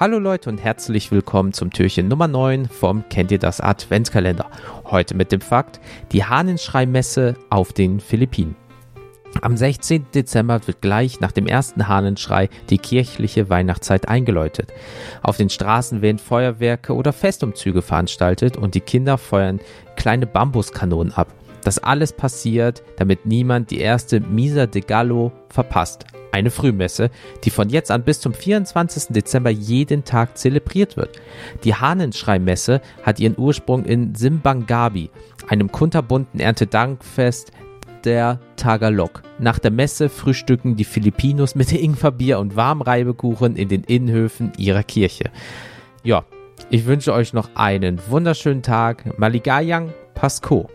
Hallo Leute und herzlich willkommen zum Türchen Nummer 9 vom Kennt ihr das Adventskalender. Heute mit dem Fakt, die Hahnenschreimesse auf den Philippinen. Am 16. Dezember wird gleich nach dem ersten Hahnenschrei die kirchliche Weihnachtszeit eingeläutet. Auf den Straßen werden Feuerwerke oder Festumzüge veranstaltet und die Kinder feuern kleine Bambuskanonen ab. Das alles passiert, damit niemand die erste Misa de Gallo verpasst, eine Frühmesse, die von jetzt an bis zum 24. Dezember jeden Tag zelebriert wird. Die Hahnenschreimesse hat ihren Ursprung in Simbangabi, einem kunterbunten Erntedankfest der Tagalog. Nach der Messe frühstücken die Filipinos mit Ingwerbier und Warmreibekuchen in den Innenhöfen ihrer Kirche. Ja, ich wünsche euch noch einen wunderschönen Tag. Maligayang Pasco.